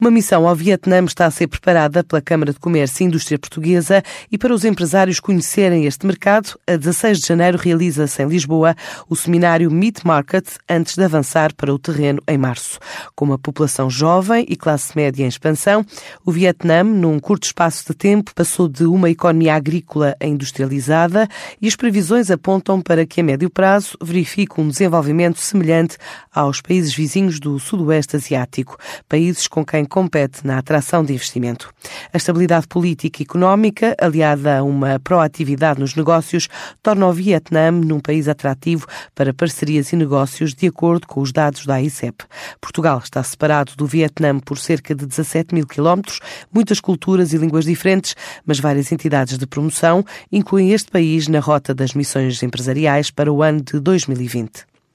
Uma missão ao Vietnã está a ser preparada pela Câmara de Comércio e Indústria Portuguesa e para os empresários conhecerem este mercado, a 16 de janeiro realiza-se em Lisboa o seminário Meat Market antes de avançar para o terreno em março. Com uma população jovem e classe média em expansão, o Vietnã, num curto espaço de tempo, passou de uma economia agrícola a industrializada e as previsões apontam para que a médio prazo verifique um desenvolvimento semelhante aos países vizinhos do Sudoeste Asiático, países com quem compete na atração de investimento. A estabilidade política e económica, aliada a uma proatividade nos negócios, torna o Vietnã num país atrativo para parcerias e negócios, de acordo com os dados da AICEP. Portugal está separado do Vietnã por cerca de 17 mil quilómetros, muitas culturas e línguas diferentes, mas várias entidades de promoção incluem este país na rota das missões empresariais para o ano de 2020.